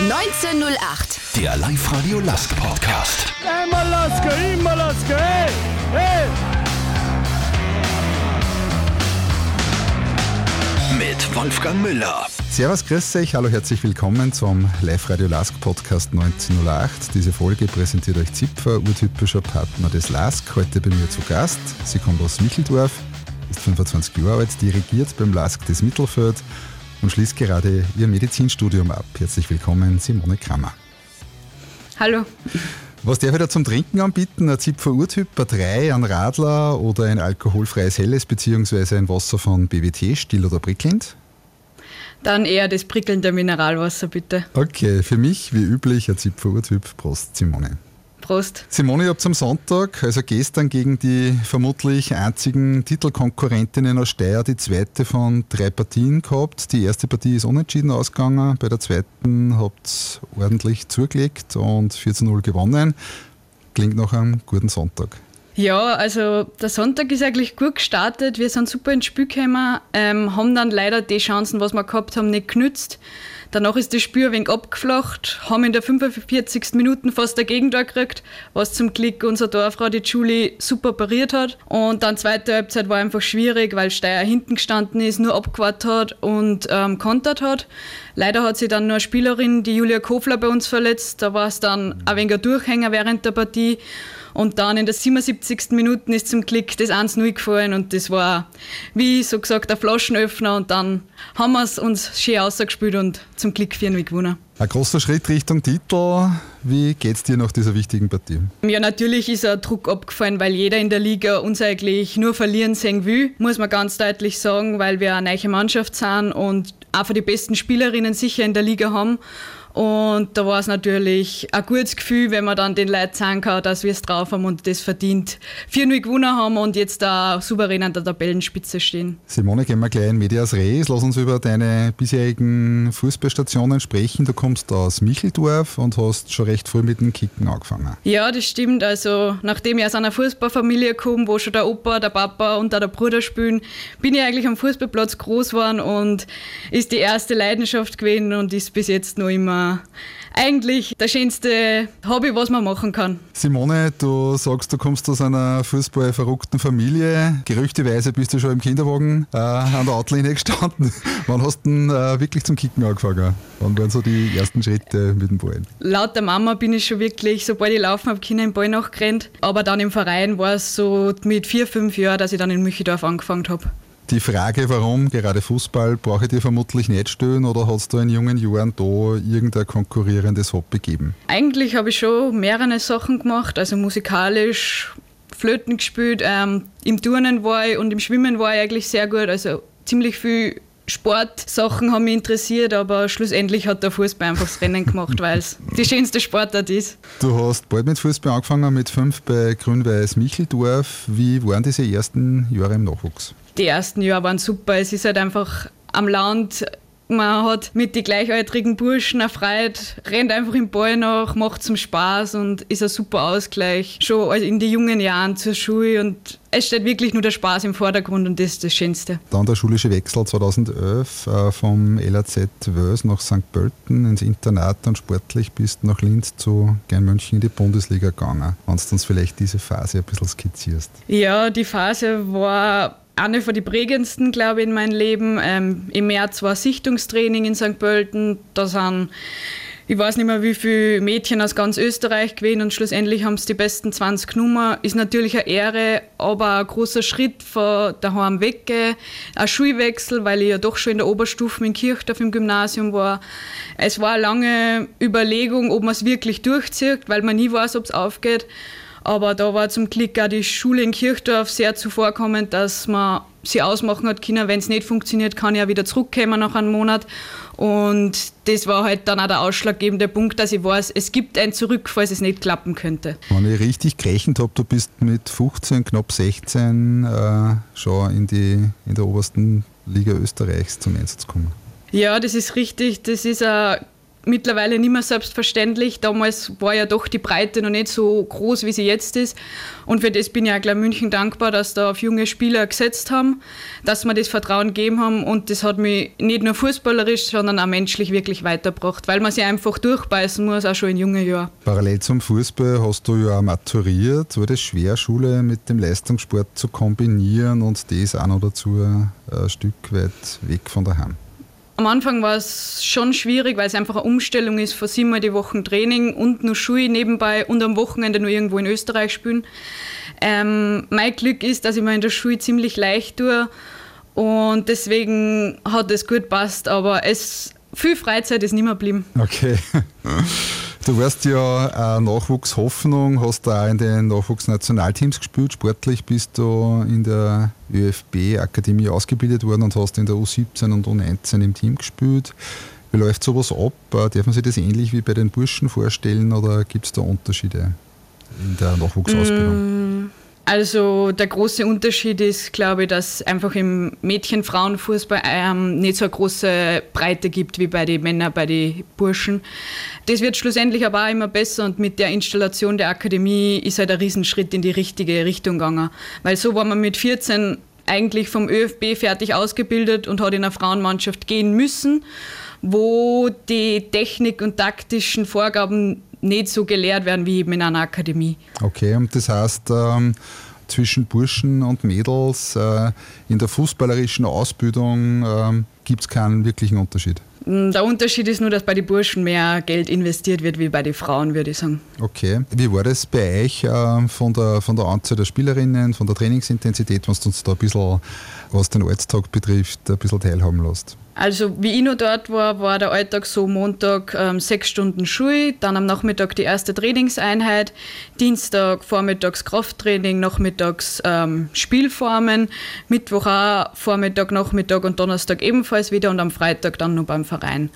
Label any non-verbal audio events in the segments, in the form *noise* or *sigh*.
1908. Der Live-Radio Lask Podcast. Einmal Lasker, immer Lasker, hey, hey! Mit Wolfgang Müller. Servus, grüß euch, hallo, herzlich willkommen zum Live-Radio Lask Podcast 1908. Diese Folge präsentiert euch Zipfer, urtypischer Partner des Lask. Heute bei mir zu Gast. Sie kommt aus Micheldorf, ist 25 Jahre alt, dirigiert beim Lask des Mittelfeld und schließt gerade ihr Medizinstudium ab. Herzlich willkommen, Simone Krammer. Hallo. Was darf ich da zum Trinken anbieten? Ein Zipfer Urtyp, ein 3, ein Radler oder ein alkoholfreies Helles beziehungsweise ein Wasser von BWT, still oder prickelnd? Dann eher das prickelnde Mineralwasser, bitte. Okay, für mich wie üblich ein Zipfer Urtyp. Prost, Simone. Prost. Simone, ihr habt am Sonntag, also gestern, gegen die vermutlich einzigen Titelkonkurrentinnen aus Steyr die zweite von drei Partien gehabt. Die erste Partie ist unentschieden ausgegangen. Bei der zweiten habt ihr ordentlich zugelegt und 4 zu 0 gewonnen. Klingt nach einem guten Sonntag. Ja, also der Sonntag ist eigentlich gut gestartet. Wir sind super ins Spiel gekommen, ähm, haben dann leider die Chancen, was wir gehabt haben, nicht genützt. Danach ist das Spiel ein wenig abgeflacht, haben in der 45. Minute fast dagegen da gekriegt, was zum Glück unser Dorfrau, die Julie, super pariert hat. Und dann zweite Halbzeit war einfach schwierig, weil Steyr hinten gestanden ist, nur abgewartet hat und ähm, kontert hat. Leider hat sich dann nur eine Spielerin, die Julia Kofler, bei uns verletzt. Da war es dann ein wenig ein Durchhänger während der Partie. Und dann in der 77. Minute ist zum Glück das 1-0 gefallen und das war, wie so gesagt, ein Flaschenöffner und dann haben wir es uns schön ausgespielt und zum Glück 4-0 gewonnen. Ein großer Schritt Richtung Titel. Wie geht's dir nach dieser wichtigen Partie? Ja, natürlich ist ein Druck abgefallen, weil jeder in der Liga uns eigentlich nur verlieren sehen will, muss man ganz deutlich sagen, weil wir eine neue Mannschaft sind und einfach die besten Spielerinnen sicher in der Liga haben. Und da war es natürlich ein gutes Gefühl, wenn man dann den Leuten sagen kann, dass wir es drauf haben und das verdient 4-0 gewonnen haben und jetzt da souverän an der Tabellenspitze stehen. Simone, gehen wir gleich in Medias Res. Lass uns über deine bisherigen Fußballstationen sprechen. Du kommst aus Micheldorf und hast schon recht früh mit dem Kicken angefangen. Ja, das stimmt. Also, nachdem ich aus einer Fußballfamilie komme, wo schon der Opa, der Papa und der Bruder spielen, bin ich eigentlich am Fußballplatz groß geworden und ist die erste Leidenschaft gewesen und ist bis jetzt noch immer eigentlich das schönste Hobby, was man machen kann. Simone, du sagst, du kommst aus einer fußballverrückten Familie. Gerüchteweise bist du schon im Kinderwagen äh, an der Outlinie *laughs* gestanden. Wann hast du denn äh, wirklich zum Kicken angefangen? Wann waren so die ersten Schritte mit dem Ball? Laut der Mama bin ich schon wirklich, sobald ich laufen habe, Kinder im Ball nachgerannt. Aber dann im Verein war es so mit vier, fünf Jahren, dass ich dann in Müchidorf angefangen habe. Die Frage, warum gerade Fußball, brauche ich dir vermutlich nicht stellen oder hast du in jungen Jahren da irgendein konkurrierendes Hobby gegeben? Eigentlich habe ich schon mehrere Sachen gemacht, also musikalisch, Flöten gespielt, ähm, im Turnen war ich und im Schwimmen war ich eigentlich sehr gut, also ziemlich viel Sportsachen haben mich interessiert, aber schlussendlich hat der Fußball einfach das Rennen gemacht, weil es die schönste Sportart ist. Du hast bald mit Fußball angefangen, mit fünf bei Grün-Weiß Micheldorf. Wie waren diese ersten Jahre im Nachwuchs? Die ersten Jahre waren super. Es ist halt einfach am Land man hat mit den gleichaltrigen Burschen erfreut, rennt einfach im Ball nach, macht zum Spaß und ist ein super Ausgleich. Schon in den jungen Jahren zur Schule und es steht wirklich nur der Spaß im Vordergrund und das ist das Schönste. Dann der schulische Wechsel 2011 äh, vom LAZ Wös nach St. Pölten ins Internat und sportlich bist nach Linz zu Gern München in die Bundesliga gegangen. Wenn du uns vielleicht diese Phase ein bisschen skizzierst. Ja, die Phase war eine von den prägendsten, glaube ich, in meinem Leben. Ähm, Im März war Sichtungstraining in St. Pölten. Da sind, ich weiß nicht mehr, wie viele Mädchen aus ganz Österreich gewesen und schlussendlich haben es die besten 20 genommen. Ist natürlich eine Ehre, aber ein großer Schritt von daheim weg. Ein Schulwechsel, weil ich ja doch schon in der Oberstufe in Kirchdorf im Gymnasium war. Es war eine lange Überlegung, ob man es wirklich durchzieht, weil man nie weiß, ob es aufgeht. Aber da war zum Glück auch die Schule in Kirchdorf sehr zuvorkommend, dass man sie ausmachen hat können, wenn es nicht funktioniert, kann ich ja wieder zurückkommen nach einem Monat. Und das war halt dann auch der ausschlaggebende Punkt, dass ich weiß, es gibt ein Zurück, falls es nicht klappen könnte. Wenn ich richtig gerechnet habe, du bist mit 15, knapp 16 äh, schon in, die, in der obersten Liga Österreichs zum Einsatz gekommen. Ja, das ist richtig. Das ist ein mittlerweile nicht mehr selbstverständlich. Damals war ja doch die Breite noch nicht so groß, wie sie jetzt ist. Und für das bin ich auch gleich München dankbar, dass da auf junge Spieler gesetzt haben, dass wir das Vertrauen gegeben haben. Und das hat mich nicht nur fußballerisch, sondern auch menschlich wirklich weitergebracht, weil man sich einfach durchbeißen muss, auch schon in jungen Jahren. Parallel zum Fußball hast du ja auch maturiert. War das schwer, Schule mit dem Leistungssport zu kombinieren und das auch noch dazu ein Stück weit weg von daheim? Am Anfang war es schon schwierig, weil es einfach eine Umstellung ist von siebenmal die Woche Training und nur Schule nebenbei und am Wochenende nur irgendwo in Österreich spielen. Ähm, mein Glück ist, dass ich mir in der Schule ziemlich leicht tue und deswegen hat es gut passt, aber es, viel Freizeit ist nicht mehr geblieben. Okay. *laughs* Du warst ja eine Nachwuchshoffnung, hast da auch in den Nachwuchsnationalteams gespielt. Sportlich bist du in der ÖFB-Akademie ausgebildet worden und hast in der U17 und U19 im Team gespielt. Wie läuft sowas ab? Äh, darf man sich das ähnlich wie bei den Burschen vorstellen oder gibt es da Unterschiede in der Nachwuchsausbildung? Mm. Also der große Unterschied ist, glaube ich, dass einfach im Mädchen-Frauen-Fußball ähm, nicht so eine große Breite gibt wie bei den Männern, bei den Burschen. Das wird schlussendlich aber auch immer besser und mit der Installation der Akademie ist halt ein Riesenschritt in die richtige Richtung gegangen. Weil so war man mit 14 eigentlich vom ÖFB fertig ausgebildet und hat in eine Frauenmannschaft gehen müssen, wo die Technik und taktischen Vorgaben nicht so gelehrt werden wie eben in einer Akademie. Okay, und das heißt, ähm, zwischen Burschen und Mädels äh, in der fußballerischen Ausbildung ähm, gibt es keinen wirklichen Unterschied? Mm, der Unterschied ist nur, dass bei den Burschen mehr Geld investiert wird wie bei den Frauen, würde ich sagen. Okay. Wie war das bei euch äh, von, der, von der Anzahl der Spielerinnen, von der Trainingsintensität, was du uns da ein bisschen, was den Alltag betrifft, ein bisschen teilhaben lässt? Also wie ich noch dort war, war der Alltag so Montag ähm, sechs Stunden Schule, dann am Nachmittag die erste Trainingseinheit, Dienstag vormittags Krafttraining, nachmittags ähm, Spielformen, Mittwoch auch Vormittag, Nachmittag und Donnerstag ebenfalls wieder und am Freitag dann noch beim Verein.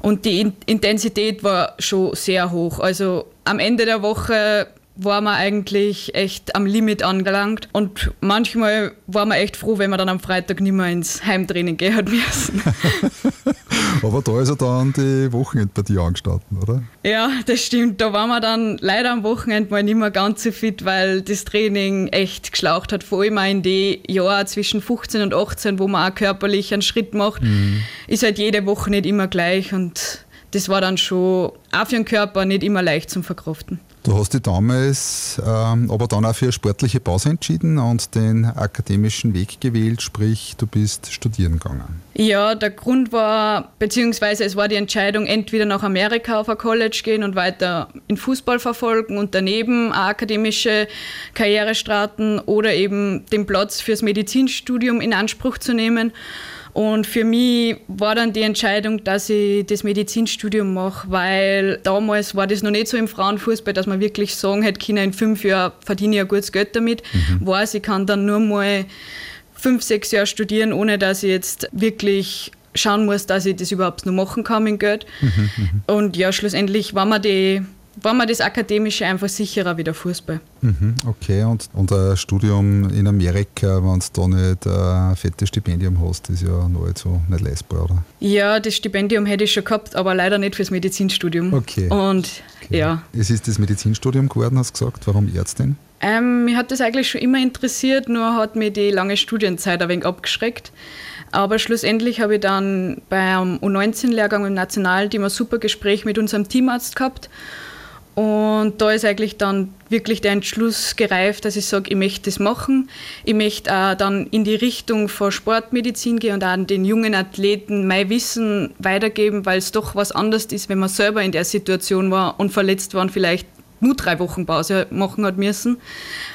Und die Intensität war schon sehr hoch. Also am Ende der Woche war man eigentlich echt am Limit angelangt. Und manchmal war man echt froh, wenn man dann am Freitag nicht mehr ins Heimtraining gehen hat müssen. *laughs* Aber da ist ja dann die Wochenendpartie angestanden, oder? Ja, das stimmt. Da waren wir dann leider am Wochenende mal nicht mehr ganz so fit, weil das Training echt geschlaucht hat. Vor allem auch in den Jahren zwischen 15 und 18, wo man auch körperlich einen Schritt macht, mhm. ist halt jede Woche nicht immer gleich. Und das war dann schon auch für den Körper nicht immer leicht zum Verkraften. Du hast dich damals ähm, aber dann auch für eine sportliche Pause entschieden und den akademischen Weg gewählt, sprich du bist studieren gegangen. Ja, der Grund war, beziehungsweise es war die Entscheidung, entweder nach Amerika auf ein College gehen und weiter in Fußball verfolgen und daneben eine akademische Karriere starten oder eben den Platz fürs Medizinstudium in Anspruch zu nehmen. Und für mich war dann die Entscheidung, dass ich das Medizinstudium mache, weil damals war das noch nicht so im Frauenfußball, dass man wirklich sagen hätte, Kinder in fünf Jahren verdiene ich ein gutes Geld damit. Mhm. Weiß, ich kann dann nur mal fünf, sechs Jahre studieren, ohne dass ich jetzt wirklich schauen muss, dass ich das überhaupt noch machen kann mit Geld. Mhm, mhm. und ja, schlussendlich war mir die war mir das Akademische einfach sicherer wie der Fußball. Mhm, okay, und, ein Studium in Amerika, wenn du da nicht ein fettes Stipendium hast, ist ja nahezu nicht leistbar, oder? Ja, das Stipendium hätte ich schon gehabt, aber leider nicht fürs Medizinstudium. Okay. Und okay. ja. Es ist das Medizinstudium geworden, hast du gesagt. Warum Ärztin? Ähm, mich hat das eigentlich schon immer interessiert, nur hat mir die lange Studienzeit ein wenig abgeschreckt. Aber schlussendlich habe ich dann beim U19-Lehrgang im Nationalteam ein super Gespräch mit unserem Teamarzt gehabt und da ist eigentlich dann wirklich der Entschluss gereift, dass ich sage, ich möchte das machen. Ich möchte auch dann in die Richtung von Sportmedizin gehen und auch den jungen Athleten mein Wissen weitergeben, weil es doch was anderes ist, wenn man selber in der Situation war und verletzt war und vielleicht nur drei Wochen Pause machen hat müssen,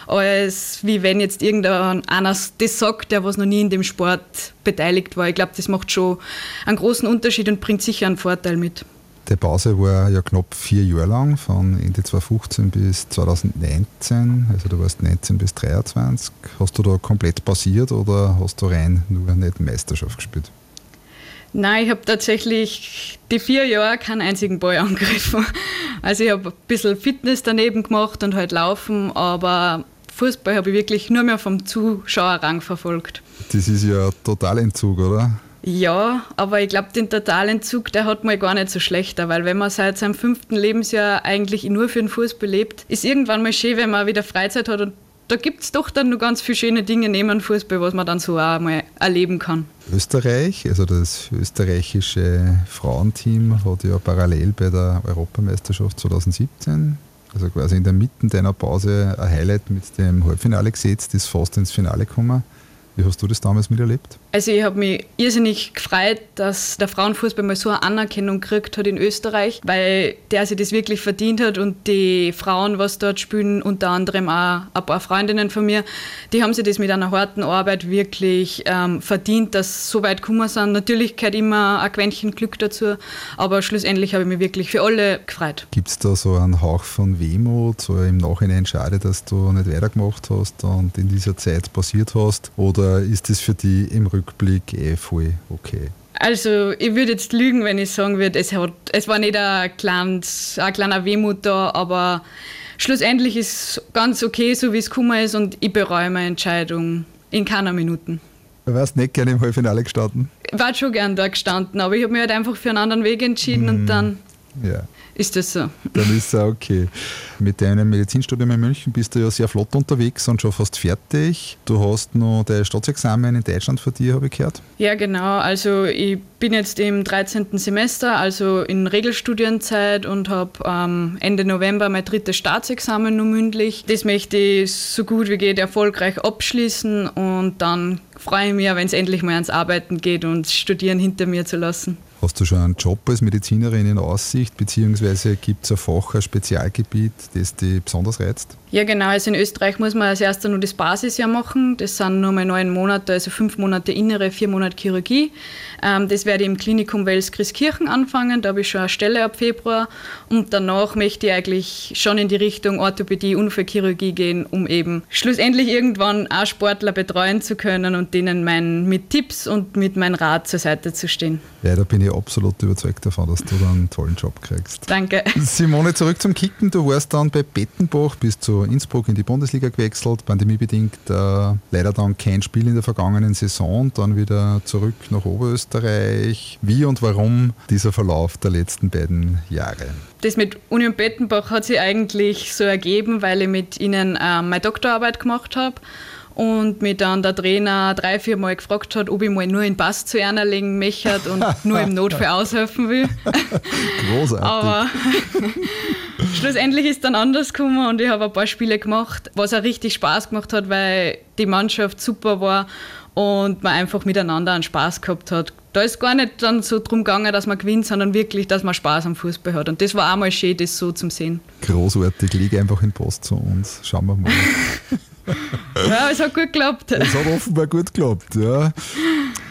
als wie wenn jetzt irgendeiner das sagt, der was noch nie in dem Sport beteiligt war. Ich glaube, das macht schon einen großen Unterschied und bringt sicher einen Vorteil mit. Die Pause war ja knapp vier Jahre lang, von Ende 2015 bis 2019. Also du warst 19 bis 23. Hast du da komplett pausiert oder hast du rein nur nicht Meisterschaft gespielt? Nein, ich habe tatsächlich die vier Jahre keinen einzigen Ball angegriffen. Also ich habe ein bisschen Fitness daneben gemacht und halt Laufen, aber Fußball habe ich wirklich nur mehr vom Zuschauerrang verfolgt. Das ist ja total Entzug, oder? Ja, aber ich glaube, den Totalentzug, der hat mal gar nicht so schlechter, weil wenn man seit seinem fünften Lebensjahr eigentlich nur für den Fußball lebt, ist irgendwann mal schön, wenn man wieder Freizeit hat und da gibt es doch dann nur ganz viele schöne Dinge neben Fußball, was man dann so auch mal erleben kann. Österreich, also das österreichische Frauenteam hat ja parallel bei der Europameisterschaft 2017, also quasi in der Mitte deiner Pause, ein Highlight mit dem Halbfinale gesetzt, ist fast ins Finale gekommen. Wie hast du das damals miterlebt? Also ich habe mich irrsinnig gefreut, dass der Frauenfußball mal so eine Anerkennung gekriegt hat in Österreich, weil der sich das wirklich verdient hat und die Frauen, was dort spielen, unter anderem auch ein paar Freundinnen von mir, die haben sich das mit einer harten Arbeit wirklich ähm, verdient, dass sie so weit gekommen sind. Natürlich gehört immer ein Quäntchen Glück dazu, aber schlussendlich habe ich mich wirklich für alle gefreut. Gibt es da so einen Hauch von Wehmut, so im Nachhinein schade, dass du nicht weitergemacht hast und in dieser Zeit passiert hast? Oder ist das für dich im Rücken Rückblick eh voll okay. Also ich würde jetzt lügen, wenn ich sagen würde, es, es war nicht ein, kleines, ein kleiner Wehmut da, aber schlussendlich ist es ganz okay, so wie es gekommen ist und ich bereue meine Entscheidung in keiner Minute. Du wärst nicht gerne im Halbfinale gestanden? Ich war schon gern da gestanden, aber ich habe mich halt einfach für einen anderen Weg entschieden mm, und dann ja. ist das so. Dann ist es auch okay. Mit deinem Medizinstudium in München bist du ja sehr flott unterwegs und schon fast fertig. Du hast noch dein Staatsexamen in Deutschland für dich, habe ich gehört. Ja, genau. Also ich bin jetzt im 13. Semester, also in Regelstudienzeit und habe ähm, Ende November mein drittes Staatsexamen nur mündlich. Das möchte ich so gut wie geht erfolgreich abschließen und dann freue ich mich, wenn es endlich mal ans Arbeiten geht und Studieren hinter mir zu lassen. Hast du schon einen Job als Medizinerin in Aussicht, beziehungsweise gibt es ein Fach, ein Spezialgebiet, das dich besonders reizt? Ja, genau. Also in Österreich muss man als erstes nur das Basisjahr machen. Das sind nur mal neun Monate, also fünf Monate innere, vier Monate Chirurgie. Ähm, das werde ich im Klinikum Wels Christkirchen anfangen. Da habe ich schon eine Stelle ab Februar. Und danach möchte ich eigentlich schon in die Richtung Orthopädie, Unfallchirurgie gehen, um eben schlussendlich irgendwann auch Sportler betreuen zu können und denen mein, mit Tipps und mit meinem Rat zur Seite zu stehen. Ja, da bin ich absolut überzeugt davon, dass du da einen tollen Job kriegst. Danke. Simone, zurück zum Kicken. Du warst dann bei Bettenbach, bist zu Innsbruck in die Bundesliga gewechselt, pandemiebedingt äh, leider dann kein Spiel in der vergangenen Saison, dann wieder zurück nach Oberösterreich. Wie und warum dieser Verlauf der letzten beiden Jahre? Das mit Union Bettenbach hat sich eigentlich so ergeben, weil ich mit ihnen äh, meine Doktorarbeit gemacht habe und mir dann der Trainer drei, vier Mal gefragt hat, ob ich mal nur in Pass zu einer legen möchte und *laughs* nur im Notfall aushelfen will. Großartig. Aber *laughs* schlussendlich ist dann anders gekommen und ich habe ein paar Spiele gemacht, was auch richtig Spaß gemacht hat, weil die Mannschaft super war und man einfach miteinander einen Spaß gehabt hat. Da ist gar nicht dann so drum gegangen, dass man gewinnt, sondern wirklich, dass man Spaß am Fußball hat. Und das war auch mal schön, das so zu sehen. Großartig, liege einfach in Post zu uns. Schauen wir mal. *laughs* ja, es hat gut geklappt. Es hat offenbar gut geklappt, ja.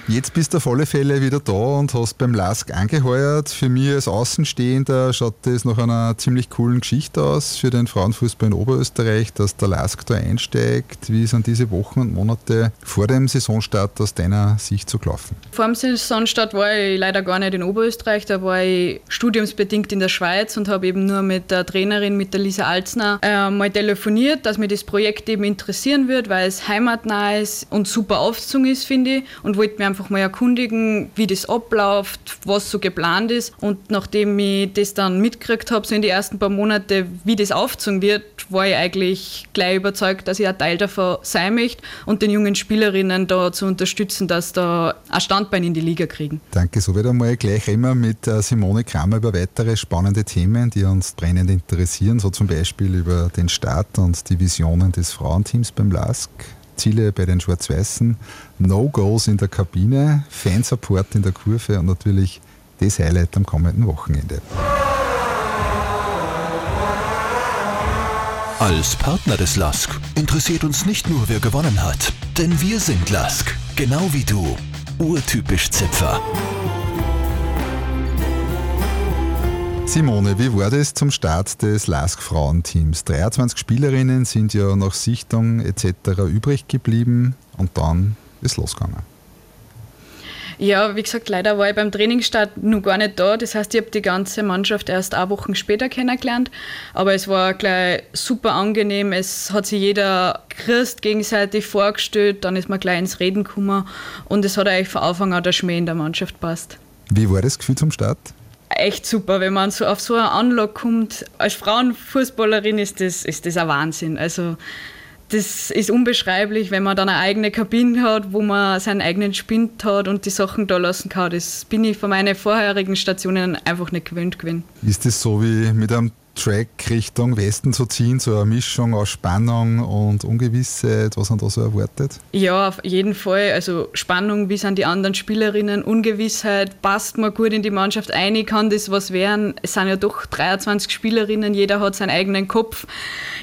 Jetzt bist du auf alle Fälle wieder da und hast beim LASK angeheuert. Für mich als Außenstehender schaut das nach einer ziemlich coolen Geschichte aus für den Frauenfußball in Oberösterreich, dass der LASK da einsteigt. Wie sind diese Wochen und Monate vor dem Saisonstart aus deiner Sicht zu gelaufen? Vor dem Saisonstart war ich leider gar nicht in Oberösterreich. Da war ich studiumsbedingt in der Schweiz und habe eben nur mit der Trainerin, mit der Lisa Alzner, äh, mal telefoniert, dass mir das Projekt eben interessieren wird, weil es heimatnah ist und super aufgezogen ist, finde ich. Und wollte mir einfach mal erkundigen, wie das abläuft, was so geplant ist. Und nachdem ich das dann mitgekriegt habe, so in die ersten paar Monate, wie das aufgezogen wird, war ich eigentlich gleich überzeugt, dass ich ein Teil davon sein möchte und den jungen Spielerinnen da zu unterstützen, dass da ein Standbein in die Liga kriegen. Danke, so wird einmal gleich immer mit äh, Simone Kramer über weitere spannende Themen, die uns brennend interessieren, so zum Beispiel über den Start und die Visionen des Frauenteams beim LASK. Ziele bei den Schwarz-Weißen, No-Goes in der Kabine, Fansupport in der Kurve und natürlich das Highlight am kommenden Wochenende. Als Partner des LASK interessiert uns nicht nur, wer gewonnen hat, denn wir sind LASK, genau wie du. Urtypisch Zipfer. Simone, wie war das zum Start des LASK-Frauenteams? 23 Spielerinnen sind ja nach Sichtung etc. übrig geblieben und dann ist losgegangen. Ja, wie gesagt, leider war ich beim Trainingsstart noch gar nicht da. Das heißt, ich habe die ganze Mannschaft erst ein Wochen später kennengelernt. Aber es war gleich super angenehm. Es hat sich jeder Christ gegenseitig vorgestellt. Dann ist man gleich ins Reden gekommen. Und es hat eigentlich von Anfang an der Schmäh in der Mannschaft passt. Wie war das Gefühl zum Start? Echt super, wenn man so auf so eine Anlage kommt. Als Frauenfußballerin ist das, ist das ein Wahnsinn. Also das ist unbeschreiblich, wenn man dann eine eigene Kabine hat, wo man seinen eigenen Spind hat und die Sachen da lassen kann. Das bin ich von meinen vorherigen Stationen einfach nicht gewöhnt gewesen. Ist das so wie mit einem Track Richtung Westen zu ziehen, so eine Mischung aus Spannung und Ungewissheit, was man da so erwartet? Ja, auf jeden Fall. Also Spannung, wie sind die anderen Spielerinnen, Ungewissheit, passt man gut in die Mannschaft ein, kann das was werden. Es sind ja doch 23 Spielerinnen, jeder hat seinen eigenen Kopf,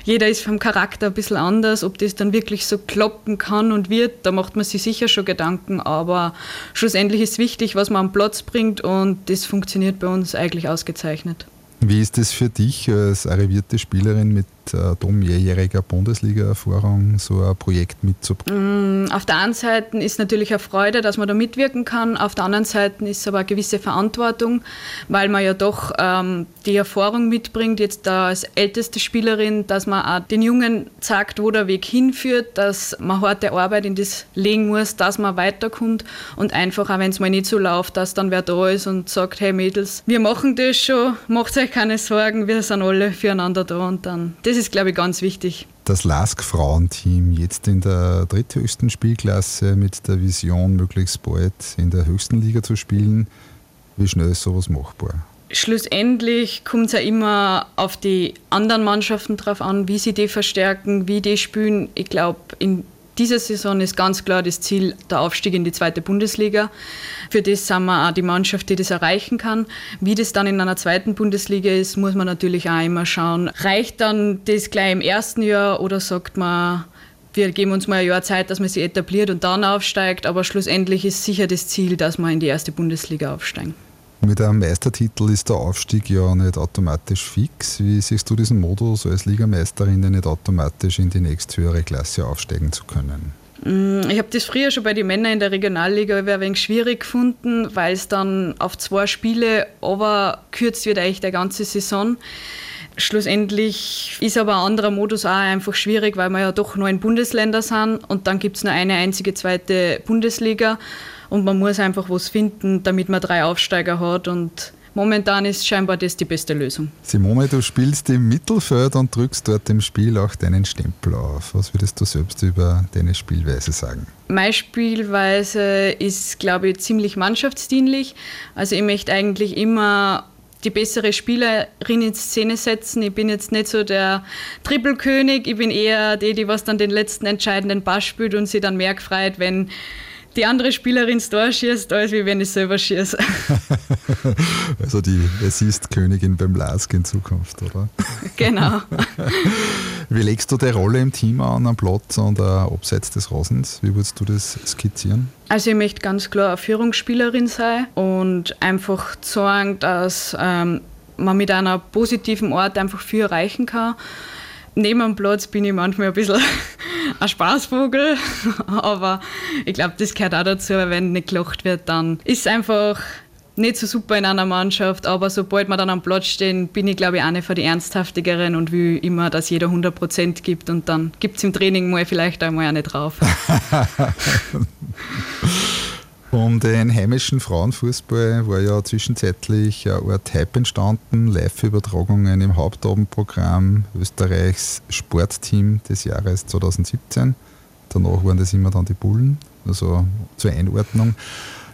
jeder ist vom Charakter ein bisschen anders. Ob das dann wirklich so kloppen kann und wird, da macht man sich sicher schon Gedanken, aber schlussendlich ist wichtig, was man am Platz bringt und das funktioniert bei uns eigentlich ausgezeichnet. Wie ist es für dich als arrivierte Spielerin mit äh, mehrjähriger Bundesliga-Erfahrung so ein Projekt mitzubringen? Mm, auf der einen Seite ist natürlich eine Freude, dass man da mitwirken kann. Auf der anderen Seite ist aber eine gewisse Verantwortung, weil man ja doch ähm, die Erfahrung mitbringt, jetzt als älteste Spielerin, dass man auch den Jungen sagt, wo der Weg hinführt, dass man harte Arbeit in das legen muss, dass man weiterkommt und einfach, auch wenn es mal nicht so läuft, dass dann wer da ist und sagt, hey Mädels, wir machen das schon, macht euch keine Sorgen, wir sind alle füreinander da und dann, das ist, glaube ich, ganz wichtig. Das LASK-Frauenteam jetzt in der dritthöchsten Spielklasse mit der Vision, möglichst bald in der höchsten Liga zu spielen. Wie schnell ist sowas machbar? Schlussendlich kommt es ja immer auf die anderen Mannschaften drauf an, wie sie die verstärken, wie die spielen. Ich glaube, in diese Saison ist ganz klar das Ziel der Aufstieg in die zweite Bundesliga. Für das sind wir auch die Mannschaft, die das erreichen kann. Wie das dann in einer zweiten Bundesliga ist, muss man natürlich auch immer schauen. Reicht dann das gleich im ersten Jahr oder sagt man, wir geben uns mal ein Jahr Zeit, dass man sich etabliert und dann aufsteigt. Aber schlussendlich ist sicher das Ziel, dass wir in die erste Bundesliga aufsteigen. Mit einem Meistertitel ist der Aufstieg ja nicht automatisch fix. Wie siehst du diesen Modus, als Ligameisterin nicht automatisch in die nächsthöhere Klasse aufsteigen zu können? Mm, ich habe das früher schon bei den Männern in der Regionalliga ein wenig schwierig gefunden, weil es dann auf zwei Spiele aber kürzt wird eigentlich der ganze Saison. Schlussendlich ist aber ein anderer Modus auch einfach schwierig, weil wir ja doch neun Bundesländer sind und dann gibt es nur eine einzige zweite Bundesliga und man muss einfach was finden, damit man drei Aufsteiger hat und momentan ist scheinbar das die beste Lösung. Simone, du spielst im Mittelfeld und drückst dort im Spiel auch deinen Stempel auf. Was würdest du selbst über deine Spielweise sagen? Meine Spielweise ist, glaube ich, ziemlich mannschaftsdienlich. Also ich möchte eigentlich immer die bessere Spielerin in Szene setzen. Ich bin jetzt nicht so der Trippelkönig, ich bin eher die, die was dann den letzten entscheidenden Pass spielt und sie dann mehr gefreut, wenn die andere Spielerin das Tor schießt, als wie wenn ich selber schieße. *laughs* also die Assist-Königin beim Lask in Zukunft, oder? *laughs* Genau. *laughs* Wie legst du die Rolle im Team an, am Platz und uh, abseits des Rasens? Wie würdest du das skizzieren? Also ich möchte ganz klar eine Führungsspielerin sein und einfach sagen, dass ähm, man mit einer positiven Art einfach viel erreichen kann neben dem Platz bin ich manchmal ein bisschen *laughs* ein Spaßvogel, *laughs* aber ich glaube, das gehört auch dazu, weil wenn nicht gelacht wird, dann ist es einfach nicht so super in einer Mannschaft, aber sobald wir dann am Platz stehen, bin ich glaube ich eine von den ernsthaftigeren und will immer, dass jeder 100% gibt. Und dann gibt es im Training mal vielleicht einmal eine drauf. *laughs* Um den heimischen Frauenfußball war ja zwischenzeitlich eine Art Hype entstanden, Live-Übertragungen im Hauptabendprogramm Österreichs Sportteam des Jahres 2017. Danach waren das immer dann die Bullen, also zur Einordnung.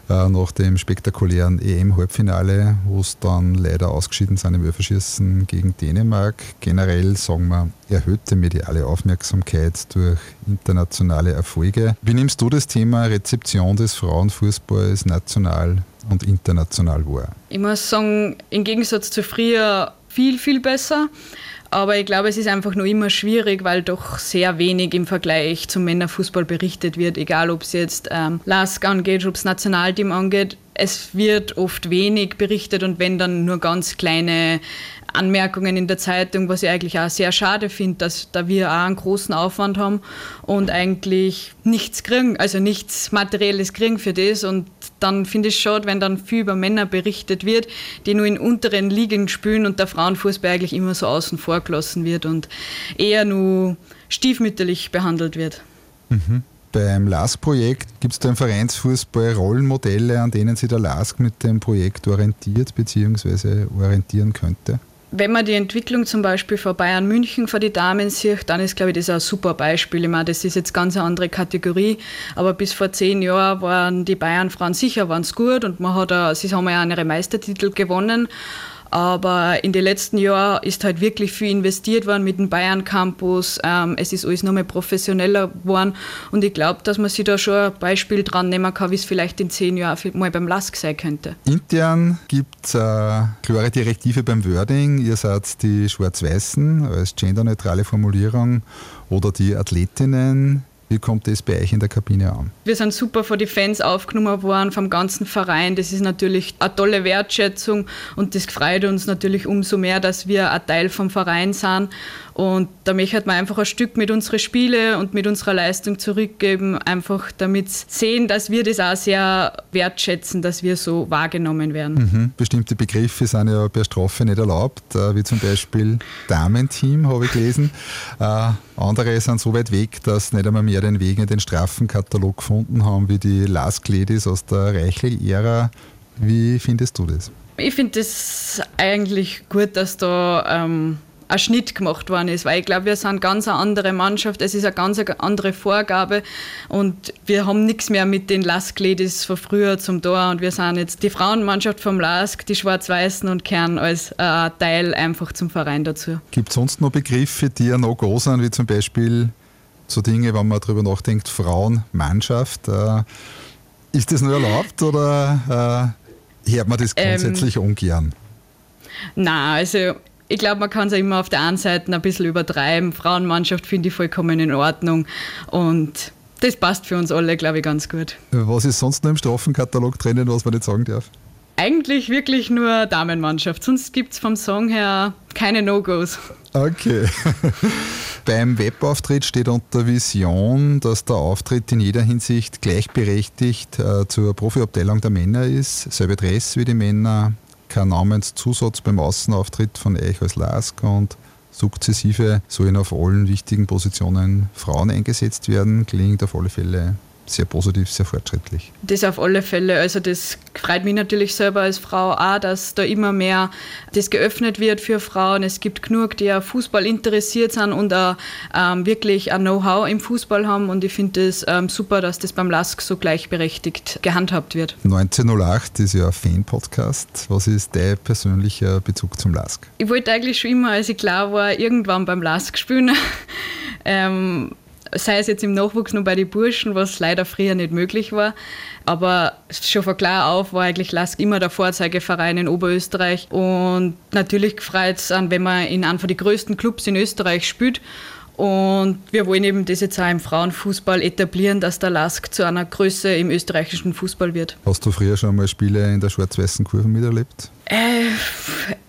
Äh, nach dem spektakulären EM-Halbfinale, wo es dann leider ausgeschieden sind im Öfferschießen gegen Dänemark. Generell sagen wir erhöhte mediale Aufmerksamkeit durch internationale Erfolge. Wie nimmst du das Thema Rezeption des Frauenfußballs national und international wahr? Ich muss sagen, im Gegensatz zu früher viel, viel besser. Aber ich glaube, es ist einfach nur immer schwierig, weil doch sehr wenig im Vergleich zum Männerfußball berichtet wird, egal ob es jetzt ähm, LASK angeht, ob es Nationalteam angeht. Es wird oft wenig berichtet und wenn dann nur ganz kleine Anmerkungen in der Zeitung, was ich eigentlich auch sehr schade finde, dass da wir auch einen großen Aufwand haben und eigentlich nichts kriegen, also nichts Materielles kriegen für das und dann finde ich es schade, wenn dann viel über Männer berichtet wird, die nur in unteren Ligen spielen und der Frauenfußball eigentlich immer so außen vor gelassen wird und eher nur stiefmütterlich behandelt wird. Mhm. Beim LASK-Projekt gibt es da im Vereinsfußball Rollenmodelle, an denen sich der LASK mit dem Projekt orientiert bzw. orientieren könnte? Wenn man die Entwicklung zum Beispiel von Bayern München für die Damen sieht, dann ist, glaube ich, das ein super Beispiel. Ich meine, das ist jetzt ganz eine andere Kategorie, aber bis vor zehn Jahren waren die Bayern-Frauen sicher waren's gut und man hat, sie haben ja ihre Meistertitel gewonnen. Aber in den letzten Jahren ist halt wirklich viel investiert worden mit dem Bayern Campus. Ähm, es ist alles noch mehr professioneller geworden. Und ich glaube, dass man sich da schon ein Beispiel dran nehmen kann, wie es vielleicht in zehn Jahren mal beim LASK sein könnte. Intern gibt es eine klare Direktive beim Wording. Ihr seid die Schwarz-Weißen als genderneutrale Formulierung oder die Athletinnen wie kommt das bei euch in der Kabine an? Wir sind super von den Fans aufgenommen worden, vom ganzen Verein. Das ist natürlich eine tolle Wertschätzung und das freut uns natürlich umso mehr, dass wir ein Teil vom Verein sind. Und da möchte man einfach ein Stück mit unseren Spielen und mit unserer Leistung zurückgeben, einfach damit sehen, dass wir das auch sehr wertschätzen, dass wir so wahrgenommen werden. Mhm. Bestimmte Begriffe sind ja per Strafe nicht erlaubt, äh, wie zum Beispiel Damenteam, habe ich gelesen. *laughs* Äh, andere sind so weit weg, dass nicht einmal mehr den Weg in den Strafenkatalog gefunden haben, wie die Last Ladies aus der Reichel-Ära. Wie findest du das? Ich finde es eigentlich gut, dass da ähm, ein Schnitt gemacht worden ist, weil ich glaube, wir sind ganz eine andere Mannschaft, es ist eine ganz andere Vorgabe und wir haben nichts mehr mit den Lask-Ladies von früher zum Tor und wir sind jetzt die Frauenmannschaft vom Lask, die Schwarz-Weißen und kehren als äh, Teil einfach zum Verein dazu. Gibt es sonst noch Begriffe, die ja noch groß sind, wie zum Beispiel so Dinge, wenn man darüber nachdenkt, Frauenmannschaft, äh, ist das nur erlaubt oder äh, hört man das ähm, grundsätzlich ähm, ungern? Nein, also ich glaube, man kann es ja immer auf der einen Seite ein bisschen übertreiben. Frauenmannschaft finde ich vollkommen in Ordnung und das passt für uns alle, glaube ich, ganz gut. Was ist sonst noch im Strafenkatalog drinnen, was man nicht sagen darf? Eigentlich wirklich nur Damenmannschaft, sonst gibt es vom Song her keine No-Gos. Okay. *laughs* Beim Webauftritt steht unter Vision, dass der Auftritt in jeder Hinsicht gleichberechtigt äh, zur Profiabteilung der Männer ist. Selbe Dress wie die Männer, kein Namenszusatz beim Außenauftritt von euch als LASK und sukzessive sollen auf allen wichtigen Positionen Frauen eingesetzt werden. Klingt auf alle Fälle sehr positiv, sehr fortschrittlich. Das auf alle Fälle. Also das freut mich natürlich selber als Frau auch, dass da immer mehr das geöffnet wird für Frauen. Es gibt genug, die ja Fußball interessiert sind und auch ähm, wirklich ein Know-how im Fußball haben. Und ich finde es ähm, super, dass das beim LASK so gleichberechtigt gehandhabt wird. 1908 ist ja ein Fan-Podcast. Was ist dein persönlicher Bezug zum LASK? Ich wollte eigentlich schon immer, als ich klar war, irgendwann beim LASK spielen. *laughs* ähm, sei es jetzt im Nachwuchs nur bei den Burschen, was leider früher nicht möglich war. Aber schon von klar auf war eigentlich Lask immer der Vorzeigeverein in Oberösterreich. Und natürlich freut es an, wenn man in einem der größten Clubs in Österreich spielt. Und wir wollen eben das jetzt auch im Frauenfußball etablieren, dass der Lask zu einer Größe im österreichischen Fußball wird. Hast du früher schon mal Spiele in der schwarz-weißen Kurve miterlebt? Äh,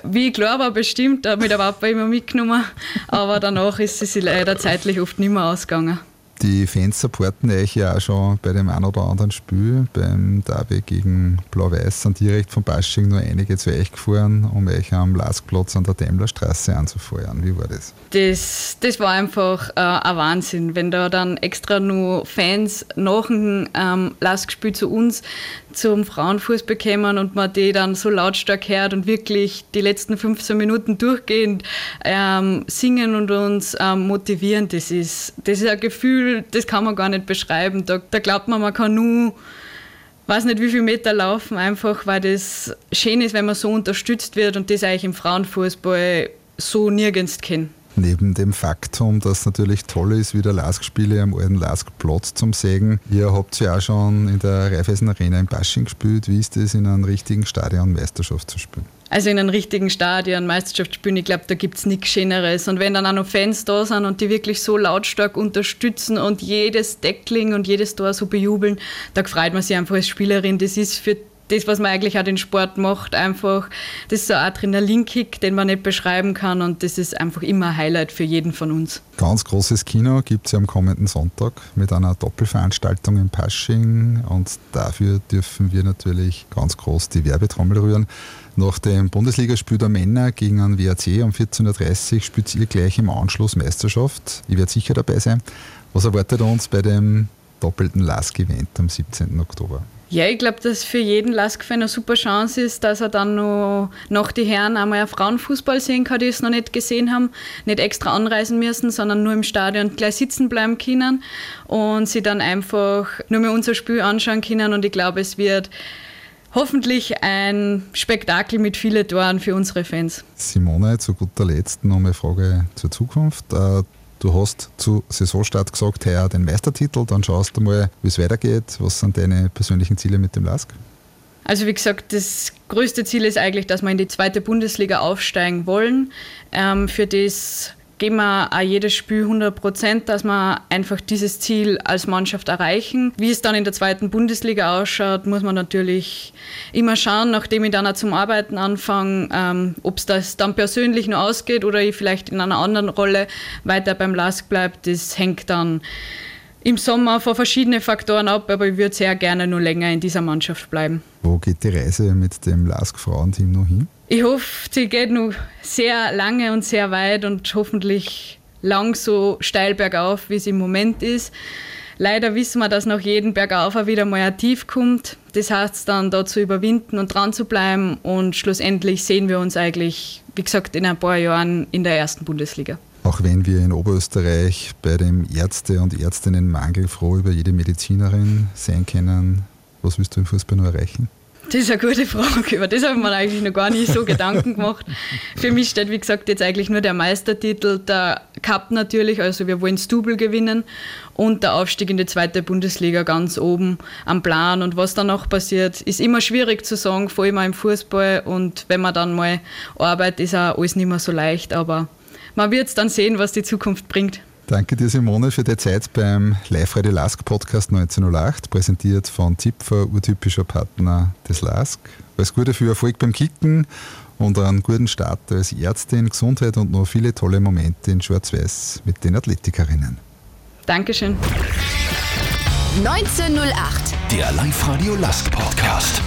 wie klar war bestimmt, da hat mich der Papa immer mitgenommen, aber danach ist es leider zeitlich oft nicht mehr ausgegangen. Die Fans supporten euch ja auch schon bei dem einen oder anderen Spiel. Beim Derby gegen Blau-Weiß sind direkt von Basching nur einige zu euch gefahren, um euch am Laskplatz an der Daimlerstraße anzufeuern. Wie war das? Das, das war einfach äh, ein Wahnsinn, wenn da dann extra nur Fans nach dem ähm, Laskspiel zu uns zum Frauenfußball kommen und man die dann so lautstark hört und wirklich die letzten 15 Minuten durchgehend ähm, singen und uns ähm, motivieren, das ist, das ist ein Gefühl, das kann man gar nicht beschreiben. Da, da glaubt man, man kann nur weiß nicht wie viele Meter laufen, einfach weil das schön ist, wenn man so unterstützt wird und das eigentlich im Frauenfußball so nirgends kennen. Neben dem Faktum, dass natürlich toll ist, wieder Lask-Spiele am alten Lask-Platz zum Sägen. Ihr habt ja auch schon in der Raiffeisen Arena in Basching gespielt. Wie ist es, in einem richtigen Stadion Meisterschaft zu spielen? Also in einem richtigen Stadion Meisterschaft spielen, ich glaube, da gibt es nichts Schöneres. Und wenn dann auch noch Fans da sind und die wirklich so lautstark unterstützen und jedes Deckling und jedes Tor so bejubeln, da freut man sich einfach als Spielerin. Das ist für das, was man eigentlich auch den Sport macht, einfach, das ist so ein Adrenalinkick, den man nicht beschreiben kann und das ist einfach immer ein Highlight für jeden von uns. Ganz großes Kino gibt es ja am kommenden Sonntag mit einer Doppelveranstaltung in Pasching und dafür dürfen wir natürlich ganz groß die Werbetrommel rühren. Nach dem Bundesligaspiel der Männer gegen einen WAC um 14.30 Uhr spielt ihr gleich im Anschluss Meisterschaft. Ich werde sicher dabei sein. Was erwartet uns bei dem doppelten LASK-Event am 17. Oktober? Ja, ich glaube, dass für jeden Lask-Fan eine super Chance ist, dass er dann noch nach die Herren einmal einen Frauenfußball sehen kann, die es noch nicht gesehen haben, nicht extra anreisen müssen, sondern nur im Stadion gleich sitzen bleiben können und sie dann einfach nur mehr unser Spiel anschauen können. Und ich glaube, es wird hoffentlich ein Spektakel mit vielen Toren für unsere Fans. Simone, zu guter Letzt noch eine Frage zur Zukunft. Du hast zu Saisonstart gesagt, heuer den Meistertitel, dann schaust du mal, wie es weitergeht. Was sind deine persönlichen Ziele mit dem LASK? Also wie gesagt, das größte Ziel ist eigentlich, dass wir in die zweite Bundesliga aufsteigen wollen. Ähm, für das geben wir auch jedes Spiel 100 Prozent, dass wir einfach dieses Ziel als Mannschaft erreichen. Wie es dann in der zweiten Bundesliga ausschaut, muss man natürlich immer schauen, nachdem ich dann auch zum Arbeiten anfange, ähm, ob es das dann persönlich nur ausgeht oder ich vielleicht in einer anderen Rolle weiter beim LASK bleibe. Das hängt dann im Sommer von verschiedenen Faktoren ab, aber ich würde sehr gerne nur länger in dieser Mannschaft bleiben. Wo geht die Reise mit dem LASK-Frauenteam noch hin? Ich hoffe, sie geht noch sehr lange und sehr weit und hoffentlich lang so steil bergauf, wie es im Moment ist. Leider wissen wir, dass nach jedem Bergauf wieder mal ein Tief kommt. Das heißt dann, da zu überwinden und dran zu bleiben. Und schlussendlich sehen wir uns eigentlich, wie gesagt, in ein paar Jahren in der ersten Bundesliga. Auch wenn wir in Oberösterreich bei dem Ärzte- und Ärztinnenmangel froh über jede Medizinerin sein können, was willst du im Fußball noch erreichen? Das ist eine gute Frage. Über das habe ich mir eigentlich noch gar nicht so Gedanken gemacht. Für mich steht, wie gesagt, jetzt eigentlich nur der Meistertitel, der Cup natürlich, also wir wollen das Double gewinnen und der Aufstieg in die zweite Bundesliga ganz oben am Plan. Und was danach passiert, ist immer schwierig zu sagen, vor allem im Fußball. Und wenn man dann mal arbeitet, ist auch alles nicht mehr so leicht. Aber man wird es dann sehen, was die Zukunft bringt. Danke dir, Simone, für die Zeit beim Live-Radio Lask Podcast 1908, präsentiert von Zipfer, urtypischer Partner des Lask. Alles Gute für Erfolg beim Kicken und einen guten Start als Ärztin, Gesundheit und noch viele tolle Momente in Schwarz-Weiß mit den Athletikerinnen. Dankeschön. 1908, der Live-Radio Lask Podcast.